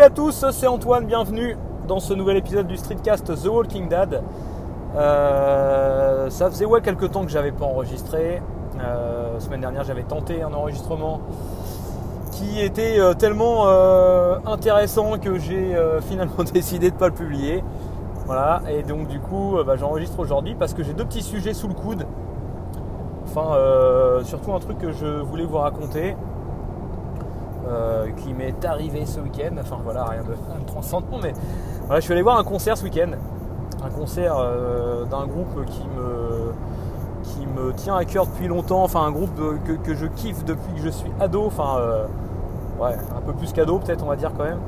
Salut à tous, c'est Antoine, bienvenue dans ce nouvel épisode du Streetcast The Walking Dead. Euh, ça faisait ouais quelques temps que j'avais pas enregistré. Euh, semaine dernière j'avais tenté un enregistrement qui était euh, tellement euh, intéressant que j'ai finalement décidé de pas le publier. Voilà, et donc du coup bah, j'enregistre aujourd'hui parce que j'ai deux petits sujets sous le coude. Enfin surtout un truc que je voulais vous raconter. Euh, qui m'est arrivé ce week-end. Enfin voilà, rien de, transcendant, mais voilà, je suis allé voir un concert ce week-end. Un concert euh, d'un groupe qui me, qui me tient à cœur depuis longtemps. Enfin, un groupe que, je kiffe depuis que je suis ado. Enfin, euh, ouais, un peu plus qu'ado, peut-être, on va dire quand même.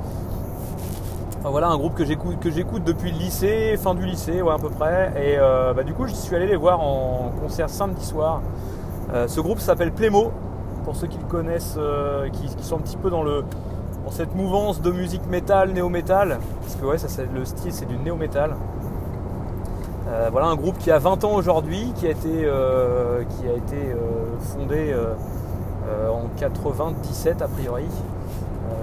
Enfin, voilà, un groupe que j'écoute, depuis le lycée, fin du lycée, ouais, à peu près. Et bah, du coup, je suis allé les voir en concert samedi soir. Ce groupe s'appelle Plémo pour ceux qui le connaissent, euh, qui, sont un petit peu dans, le, dans cette mouvance de musique métal, néo-métal, parce que ouais, le style c'est du néo-métal. Euh, voilà un groupe qui a 20 ans aujourd'hui, qui a été, euh, qui a été fondé en 97 a priori,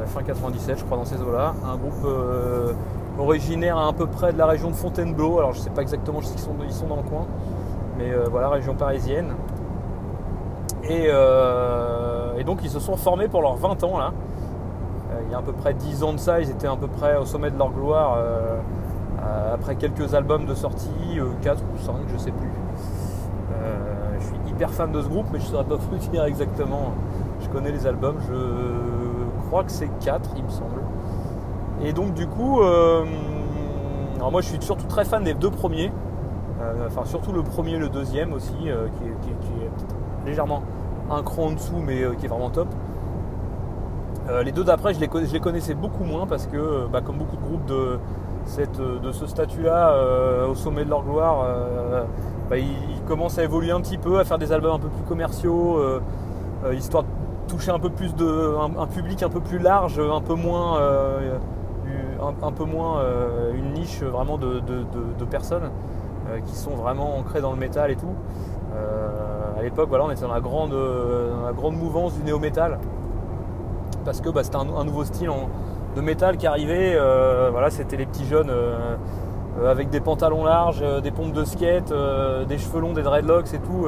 fin 97 je crois dans ces eaux-là. Un groupe originaire à, peu près de la région de Fontainebleau, alors je sais pas exactement s'ils sont, ils sont dans le coin, mais voilà, région parisienne. Et, euh, et donc ils se sont formés pour leurs 20 ans là. Euh, il y a à peu près 10 ans de ça, ils étaient à peu près au sommet de leur gloire euh, après quelques albums de sortie, 4 ou 5, je sais plus. Je suis hyper fan de ce groupe, mais je ne saurais pas vous dire exactement. Je connais les albums, je crois que c'est 4, il me semble. Et donc du coup, alors moi je suis surtout très fan des deux premiers. Enfin surtout le premier et le deuxième aussi, qui est, qui qui est légèrement un cran en dessous, mais euh, qui est vraiment top. Euh, les deux d'après, je les, connaissais beaucoup moins parce que, euh, bah, comme beaucoup de groupes de, ce statut-là, au sommet de leur gloire, bah, ils, commencent à évoluer un petit peu, à faire des albums un peu plus commerciaux, histoire de toucher un peu plus de, un, public un peu plus large, un peu moins, une niche vraiment de, personnes qui sont vraiment ancrées dans le métal et tout. Euh, à l'époque, voilà, on était dans la grande, euh, la grande mouvance du néo-métal parce que bah, c'était un, nouveau style de métal qui arrivait. euh, voilà, c'était les petits jeunes euh, euh, avec des pantalons larges, euh, des pompes de skate, euh, des cheveux longs, des dreadlocks et tout,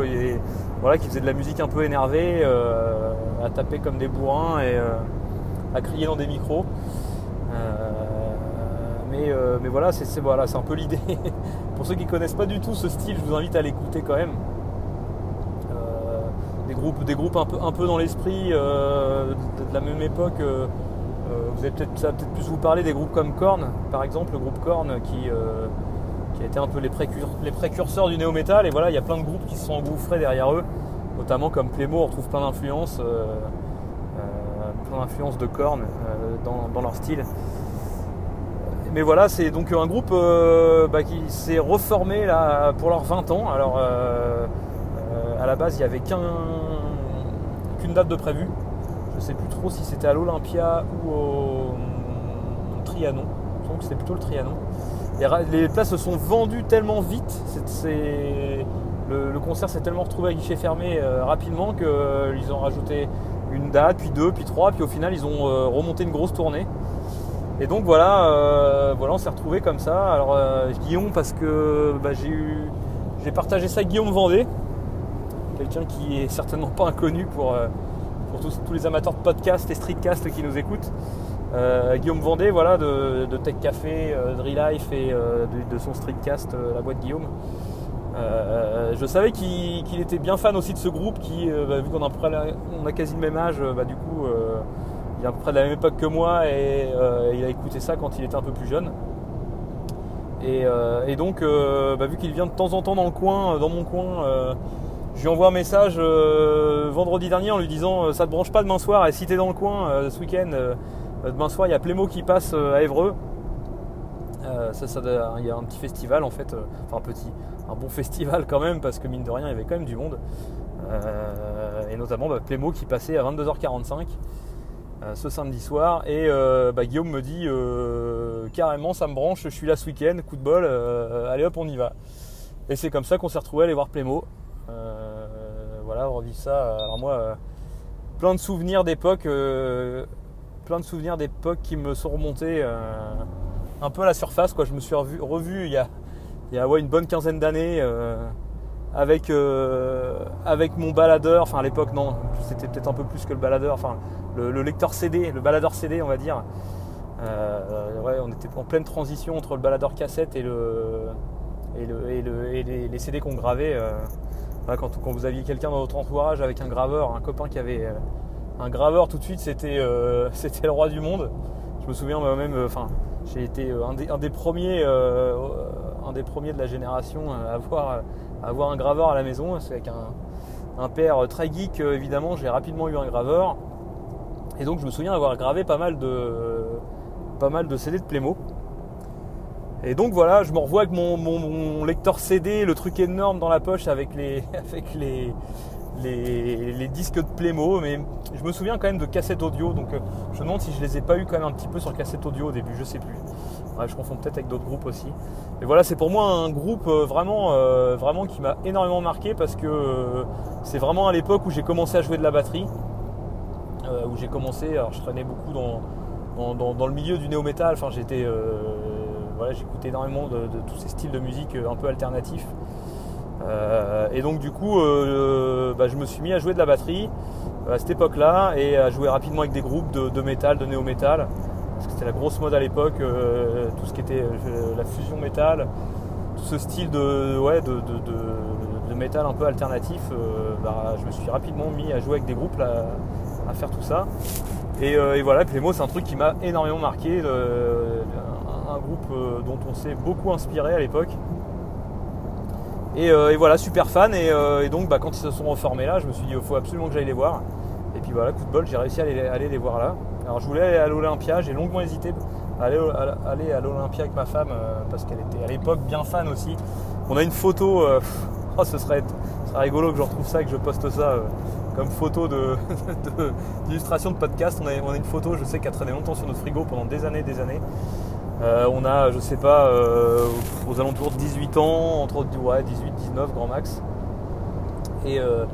voilà, qui faisaient de la musique un peu énervée, euh, à taper comme des bourrins et euh, à crier dans des micros. Euh, mais, voilà, c'est voilà, un peu l'idée. Pour ceux qui connaissent pas du tout ce style, je vous invite à l'écouter quand même. Euh, des groupes, des groupes un peu, dans l'esprit euh, de, la même époque. vous avez peut-être, ça va peut-être plus vous parler des groupes comme Korn, par exemple, le groupe Korn qui, qui a été un peu les, précur- les précurseurs du néo-metal. Et voilà, il y a plein de groupes qui se sont engouffrés derrière eux, notamment comme Plémo, on retrouve plein d'influences, de Korn dans leur style. Mais voilà, c'est donc un groupe euh, bah, qui s'est reformé là, pour leurs 20 ans. Alors, euh, euh, à la base, il n'y avait qu'un- qu'une date de prévu. Je ne sais plus trop si c'était à l'Olympia ou au Trianon. Je pense que c'était plutôt le Trianon. Les, places se sont vendues tellement vite. le, le concert s'est tellement retrouvé à guichet fermé rapidement qu'ils ont rajouté une date, puis deux, puis trois, puis au final ils ont remonté une grosse tournée. Et donc voilà, euh, voilà on s'est retrouvé comme ça. Alors euh, Guillaume parce que bah, j'ai eu, j'ai partagé ça avec Guillaume Vendée, quelqu'un qui est certainement pas inconnu pour, euh, tous, les amateurs de podcast et streetcast qui nous écoutent. Guillaume Vendée, voilà, de, Tech Café, de Relife et de, son streetcast, la boîte Guillaume. Je savais qu'il était bien fan aussi de ce groupe qui, bah, vu qu'on a, a quasi le même âge, bah, du coup, il est à peu près de la même époque que moi et euh, il a écouté ça quand il était un peu plus jeune. Et, euh, donc, euh, bah, vu qu'il vient de temps en temps dans le coin, dans mon coin, je lui envoie un message vendredi dernier en lui disant ça te branche pas demain soir et si t'es dans le coin ce week-end, demain soir il y a Plémo qui passe à Évreux. Ça, il y a un petit festival en fait, enfin un petit, un bon festival quand même parce que mine de rien il y avait quand même du monde. Et notamment bah, Plémo qui passait à 22h45 euh, ce samedi soir et euh, bah, Guillaume me dit euh, carrément ça me branche, je suis là ce week-end, coup de bol, euh, allez hop on y va. Et c'est comme ça qu'on s'est retrouvé à aller voir Plémo. Euh, voilà, on revit ça. Alors moi, euh, plein de souvenirs d'époque, euh, plein de souvenirs d'époques qui me sont remontés un peu à la surface. Quoi. Je me suis revu, il y a, il y a une bonne quinzaine d'années avec, avec mon baladeur. Enfin, à l'époque, non, c'était peut-être un peu plus que le baladeur. Enfin, le, lecteur CD, le baladeur CD, on va dire. ouais, on était en pleine transition entre le baladeur cassette et, le, et, le, et, les, CD qu'on gravait. quand, quand, vous aviez quelqu'un dans votre entourage avec un graveur, un copain qui avait un graveur tout de suite, c'était euh, le roi du monde. Je me souviens moi-même, euh, enfin, j'ai été euh, un des, premiers, un des premiers de la génération à avoir, avoir un graveur à la maison. C'est avec un, père très geek, évidemment. J'ai rapidement eu un graveur. Et donc je me souviens avoir gravé pas mal de, pas mal de CD de Playmo. Et donc voilà, je me revois avec mon, lecteur CD, le truc énorme dans la poche avec les, avec les, disques de Playmo, mais je me souviens quand même de cassettes audio, donc euh, je me demande si je les ai pas eu quand même un petit peu sur cassette audio au début, je sais plus. Je confonds peut-être avec d'autres groupes aussi. Et voilà, c'est pour moi un groupe euh, vraiment, euh, vraiment qui m'a énormément marqué parce que c'est vraiment à l'époque où j'ai commencé à jouer de la batterie, où j'ai commencé, alors je traînais beaucoup dans, dans, le milieu du néo-metal, enfin j'étais, voilà, j'écoutais énormément de, tous ces styles de musique un peu alternatifs. Euh, et donc du coup, euh, bah, je me suis mis à jouer de la batterie à cette époque-là et à jouer rapidement avec des groupes de, métal, de néo-métal. Parce que c'était la grosse mode à l'époque, euh, tout ce qui était la fusion métal, tout ce style de, ouais, de, métal un peu alternatif. Bah, je me suis rapidement mis à jouer avec des groupes à faire tout ça. Et, voilà, Playmo c'est un truc qui m'a énormément marqué, un, groupe dont on s'est beaucoup inspiré à l'époque. Euh, et, voilà, super fan. Euh, et, donc, bah, quand ils se sont reformés là, je me suis dit, il faut absolument que j'aille les voir. Et puis voilà, coup de bol, j'ai réussi à aller, les voir là. Alors, je voulais aller à l'Olympia, j'ai longuement hésité à aller, à, l'Olympia avec ma femme euh, parce qu'elle était à l'époque bien fan aussi. On a une photo, oh, ce, serait, rigolo que je retrouve ça, que je poste ça comme photo d'illustration de, podcast. On a, une photo, je sais, qui a traîné longtemps sur notre frigo pendant des années, des années. Euh, on a, je sais pas, euh, aux alentours de 18 ans, entre 18, 19 grand max. Euh,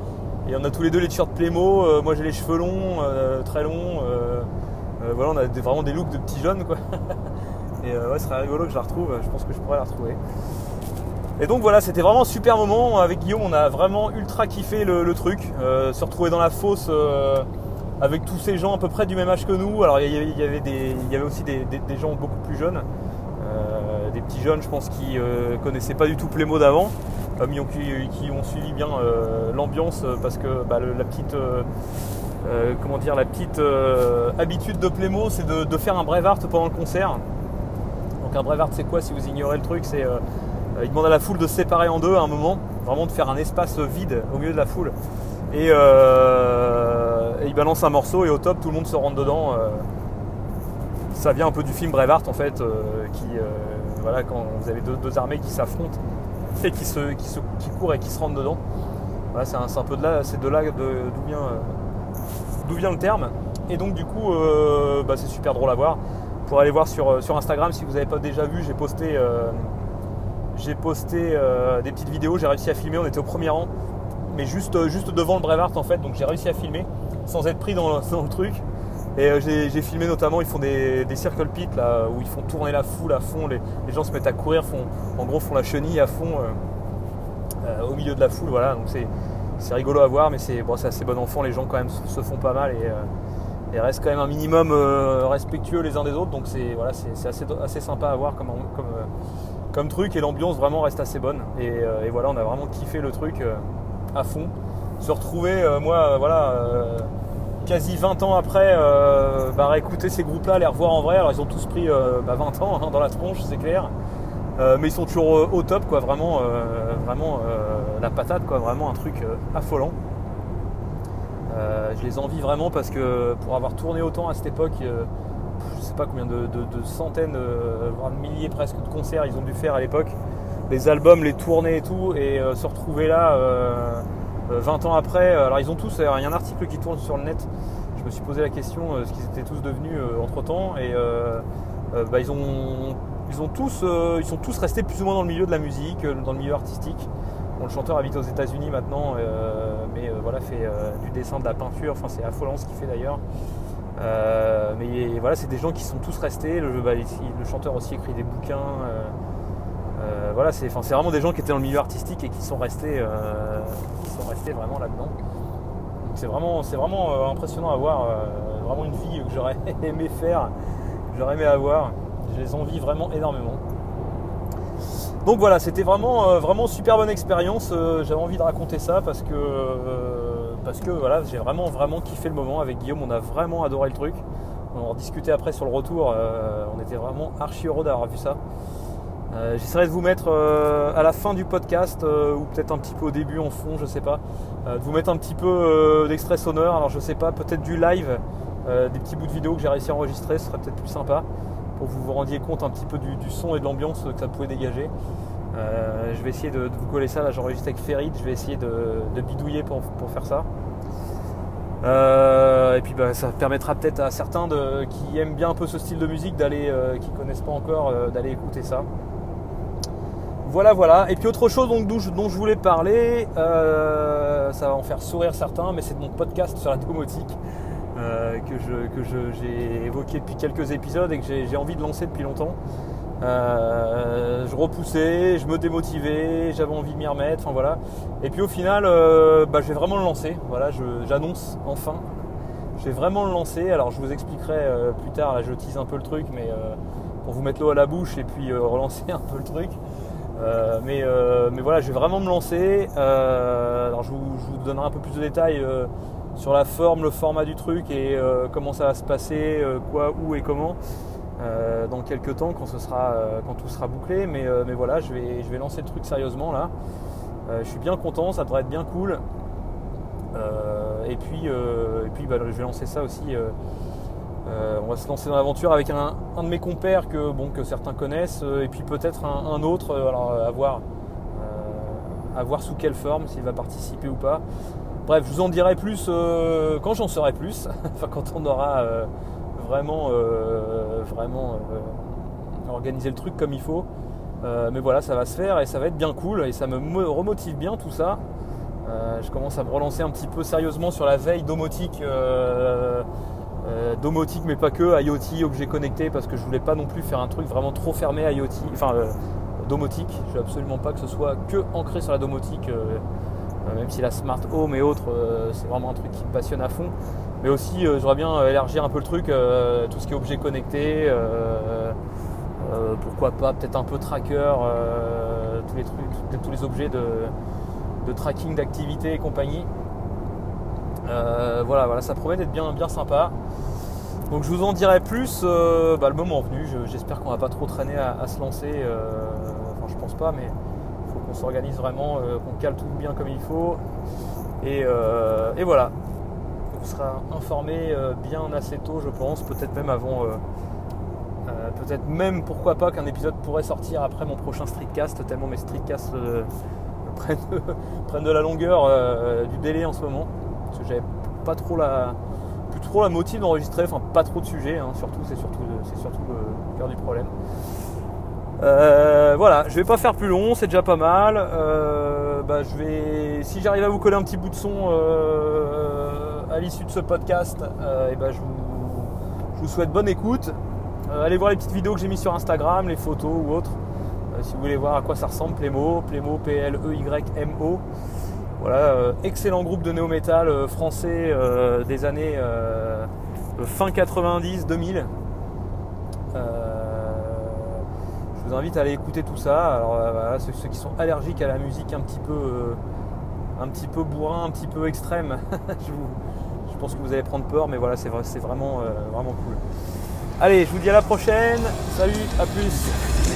et, on a tous les deux les t-shirts Playmo. moi j'ai les cheveux longs, très longs. voilà, on a vraiment des looks de petits jeunes quoi. et ouais, ce serait rigolo que je la retrouve. Je pense que je pourrais la retrouver. Et donc voilà, c'était vraiment un super moment. Avec Guillaume, on a vraiment ultra kiffé le, truc. se retrouver dans la fosse avec tous ces gens à peu près du même âge que nous. Alors il y avait, aussi des, gens beaucoup plus jeunes, euh, des petits jeunes je pense qui euh, connaissaient pas du tout Playmo d'avant, qui, ont suivi bien euh, l'ambiance parce que bah, la petite comment dire la petite habitude de Playmo c'est de, faire un Brevart pendant le concert. Donc un Brevart c'est quoi si vous ignorez le truc c'est il demande à la foule de se séparer en deux à un moment, vraiment de faire un espace vide au milieu de la foule. Et, il balance un morceau et au top tout le monde se rentre dedans. Euh. ça vient un peu du film Brevard en fait, euh, qui euh, voilà quand vous avez deux, armées qui s'affrontent qui se, qui et qui se rentrent dedans. c'est un, peu de là, c'est de là d'où vient d'où vient le terme. Et donc du coup bah, c'est super drôle à voir. Pour aller voir sur, sur Instagram si vous n'avez pas déjà vu, j'ai posté posté des petites vidéos, j'ai réussi à filmer, on était au premier rang, mais juste, juste devant le Brevard en fait, donc j'ai réussi à filmer sans être pris dans le, truc. Et euh, j'ai filmé notamment, ils font des, circle pits là, où ils font tourner la foule à fond, les, gens se mettent à courir, font, en gros font la chenille à fond euh, euh, au milieu de la foule. Voilà, donc c'est rigolo à voir, mais c'est bon, assez bon enfant, les gens quand même se, font pas mal et, restent quand même un minimum respectueux les uns des autres, donc c'est voilà, assez, sympa à voir comme, comme, truc et l'ambiance vraiment reste assez bonne. Et, voilà, on a vraiment kiffé le truc à fond se retrouver, moi, voilà, quasi 20 ans après, bah, réécouter ces groupes-là, les revoir en vrai. Alors, ils ont tous pris 20 bah, ans hein, dans la tronche, c'est clair. mais ils sont toujours au top, quoi, vraiment, vraiment la patate, quoi, vraiment un truc affolant. je les envie vraiment parce que pour avoir tourné autant à cette époque, je sais pas combien de, centaines, voire de milliers presque de concerts ils ont dû faire à l'époque, les albums, les tournées et tout, et se retrouver là 20 euh, ans après, euh, alors ils ont tous, il y a un article qui tourne sur le net, je me suis posé la question euh, ce qu'ils étaient tous devenus entre temps, et bah, ils, ont, ils, ont tous, ils sont tous restés plus ou moins dans le milieu de la musique, dans le milieu artistique. le chanteur habite aux États-Unis maintenant, mais voilà, fait du dessin, de la peinture, enfin c'est affolant ce qu'il fait d'ailleurs. mais voilà, c'est des gens qui sont tous restés. Le, bah, le chanteur aussi écrit des bouquins. Voilà, c'est vraiment des gens qui étaient dans le milieu artistique et qui sont restés, restés vraiment là-dedans. C'est vraiment, vraiment impressionnant à voir. vraiment une vie que j'aurais aimé faire, que j'aurais aimé avoir. Je les envie vraiment énormément. Donc voilà, c'était vraiment, euh, vraiment super bonne expérience. Euh, j'avais envie de raconter ça parce que, euh, parce que voilà, j'ai vraiment, vraiment kiffé le moment avec Guillaume. On a vraiment adoré le truc. On en discutait après sur le retour. on était vraiment archi heureux d'avoir vu ça. J'essaierai de vous mettre à la fin du podcast ou peut-être un petit peu au début en fond, je sais pas, de vous mettre un petit peu d'extrait sonore. Alors je sais pas, peut-être du live, des petits bouts de vidéo que j'ai réussi à enregistrer, ce serait peut-être plus sympa pour que vous vous rendiez compte un petit peu du, son et de l'ambiance que ça pouvait dégager. Euh, je vais essayer de, vous coller ça, là j'enregistre avec Ferid, je vais essayer de, bidouiller pour, faire ça. Euh, et puis bah, ça permettra peut-être à certains qui aiment bien un peu ce style de musique d'aller, euh, qui connaissent pas encore, d'aller écouter ça. Voilà, voilà. Et puis autre chose donc, dont, je, voulais parler, ça va en faire sourire certains, mais c'est de mon podcast sur la domotique. Euh, que j'ai évoqué depuis quelques épisodes et que j'ai envie de lancer depuis longtemps. Euh, je repoussais, je me démotivais, j'avais envie de m'y remettre, enfin voilà. Et puis au final, euh, bah, je vais vraiment le lancer. Voilà, j'annonce enfin. Je vais vraiment le lancer. Alors je vous expliquerai plus tard, là je tease un peu le truc, mais pour vous mettre l'eau à la bouche et puis relancer un peu le truc. Mais, mais voilà, je vais vraiment me lancer. alors je vous, donnerai un peu plus de détails sur la forme, le format du truc et euh, comment ça va se passer, euh, quoi, où et comment. Euh, dans quelques temps quand, ce sera, quand tout sera bouclé. Mais, mais voilà, je vais, je vais lancer le truc sérieusement là. je suis bien content, ça devrait être bien cool. et puis, et puis bah, je vais lancer ça aussi. On va se lancer dans l'aventure avec un, de mes compères que, bon, que certains connaissent, et puis peut-être un, autre, alors à voir, sous quelle forme, s'il va participer ou pas. Bref, je vous en dirai plus euh, quand j'en saurai plus, enfin quand on aura euh, vraiment, euh, vraiment organisé le truc comme il faut. mais voilà, ça va se faire et ça va être bien cool et ça me remotive bien tout ça. je commence à me relancer un petit peu sérieusement sur la veille domotique. Domotique mais pas que, IoT, objet connecté, parce que je voulais pas non plus faire un truc vraiment trop fermé IoT, enfin domotique. Je veux absolument pas que ce soit que ancré sur la domotique. Euh, même si la smart home et autres, euh, c'est vraiment un truc qui me passionne à fond. Mais aussi, euh, j'aurais bien élargir un peu le truc, tout ce qui est objet connecté, pourquoi pas peut-être un peu tracker, tous les trucs, tous les objets de, tracking d'activité et compagnie. Voilà, voilà, ça promet d'être bien, bien sympa. Donc je vous en dirai plus bah, le moment venu. J'espère qu'on va pas trop traîner à, se lancer. enfin, je pense pas, mais qu'on s'organise vraiment, euh, qu'on cale tout bien comme il faut. Et, euh, voilà. On sera informé euh, bien assez tôt, je pense, peut-être même avant. peut-être même pourquoi pas qu'un épisode pourrait sortir après mon prochain streetcast, tellement mes streetcasts prennent, de, la longueur du délai en ce moment. Parce que j'avais pas trop la, plus trop la motive d'enregistrer, enfin pas trop de sujets, hein, surtout, c'est surtout, c'est surtout le cœur du problème. Euh, voilà, je vais pas faire plus long, c'est déjà pas mal. Euh, bah, je vais, si j'arrive à vous coller un petit bout de son euh, à l'issue de ce podcast, et ben je, vous, souhaite bonne écoute. allez voir les petites vidéos que j'ai mis sur Instagram, les photos ou autres. si vous voulez voir à quoi ça ressemble, Plémo, Plémo, P-L-E-Y-M-O. Voilà, excellent groupe de néo-metal français des années fin 90-2000 vous invite à aller écouter tout ça. Alors euh, voilà, ceux, qui sont allergiques à la musique un petit peu, euh, un petit peu bourrin, un petit peu extrême, je, pense que vous allez prendre peur, mais voilà, c'est euh, vraiment cool. Allez, je vous dis à la prochaine. Salut, à plus.